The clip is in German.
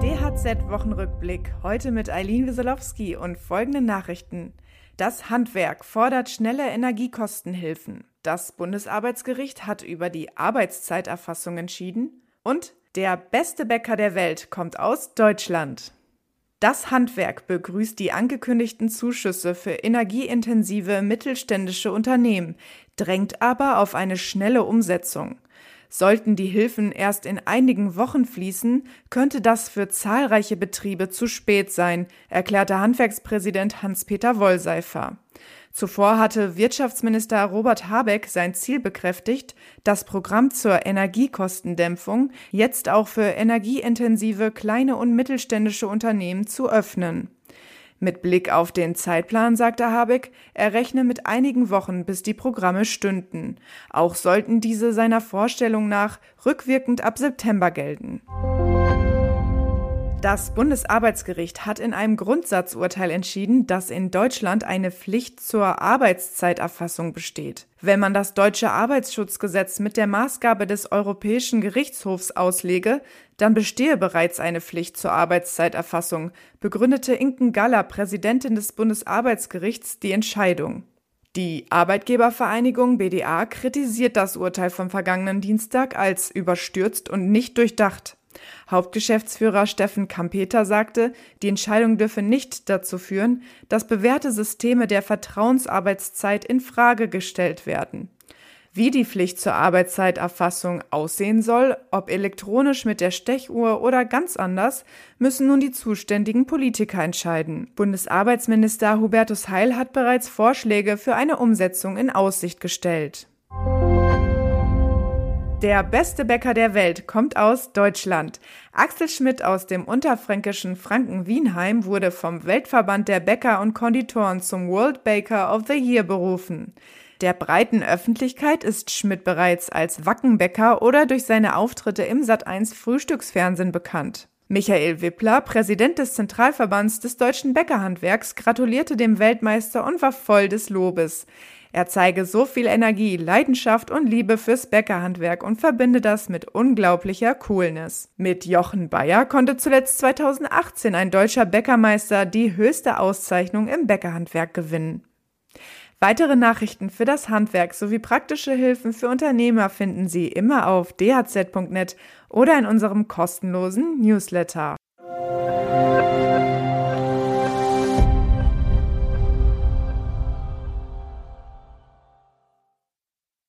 DHZ-Wochenrückblick. Heute mit Eileen Wieselowski und folgenden Nachrichten. Das Handwerk fordert schnelle Energiekostenhilfen. Das Bundesarbeitsgericht hat über die Arbeitszeiterfassung entschieden. Und der beste Bäcker der Welt kommt aus Deutschland. Das Handwerk begrüßt die angekündigten Zuschüsse für energieintensive mittelständische Unternehmen, drängt aber auf eine schnelle Umsetzung. Sollten die Hilfen erst in einigen Wochen fließen, könnte das für zahlreiche Betriebe zu spät sein, erklärte Handwerkspräsident Hans-Peter Wollseifer. Zuvor hatte Wirtschaftsminister Robert Habeck sein Ziel bekräftigt, das Programm zur Energiekostendämpfung jetzt auch für energieintensive kleine und mittelständische Unternehmen zu öffnen. Mit Blick auf den Zeitplan sagte Habeck, er rechne mit einigen Wochen, bis die Programme stünden. Auch sollten diese seiner Vorstellung nach rückwirkend ab September gelten. Das Bundesarbeitsgericht hat in einem Grundsatzurteil entschieden, dass in Deutschland eine Pflicht zur Arbeitszeiterfassung besteht. Wenn man das deutsche Arbeitsschutzgesetz mit der Maßgabe des Europäischen Gerichtshofs auslege, dann bestehe bereits eine Pflicht zur Arbeitszeiterfassung, begründete Inken Galler, Präsidentin des Bundesarbeitsgerichts, die Entscheidung. Die Arbeitgebervereinigung BDA kritisiert das Urteil vom vergangenen Dienstag als überstürzt und nicht durchdacht. Hauptgeschäftsführer Steffen Kampeter sagte, die Entscheidung dürfe nicht dazu führen, dass bewährte Systeme der Vertrauensarbeitszeit in Frage gestellt werden. Wie die Pflicht zur Arbeitszeiterfassung aussehen soll, ob elektronisch mit der Stechuhr oder ganz anders, müssen nun die zuständigen Politiker entscheiden. Bundesarbeitsminister Hubertus Heil hat bereits Vorschläge für eine Umsetzung in Aussicht gestellt. Der beste Bäcker der Welt kommt aus Deutschland. Axel Schmidt aus dem unterfränkischen Franken-Wienheim wurde vom Weltverband der Bäcker und Konditoren zum World Baker of the Year berufen. Der breiten Öffentlichkeit ist Schmidt bereits als Wackenbäcker oder durch seine Auftritte im Sat1 Frühstücksfernsehen bekannt. Michael Wippler, Präsident des Zentralverbands des deutschen Bäckerhandwerks, gratulierte dem Weltmeister und war voll des Lobes. Er zeige so viel Energie, Leidenschaft und Liebe fürs Bäckerhandwerk und verbinde das mit unglaublicher Coolness. Mit Jochen Bayer konnte zuletzt 2018 ein deutscher Bäckermeister die höchste Auszeichnung im Bäckerhandwerk gewinnen. Weitere Nachrichten für das Handwerk sowie praktische Hilfen für Unternehmer finden Sie immer auf dhz.net oder in unserem kostenlosen Newsletter.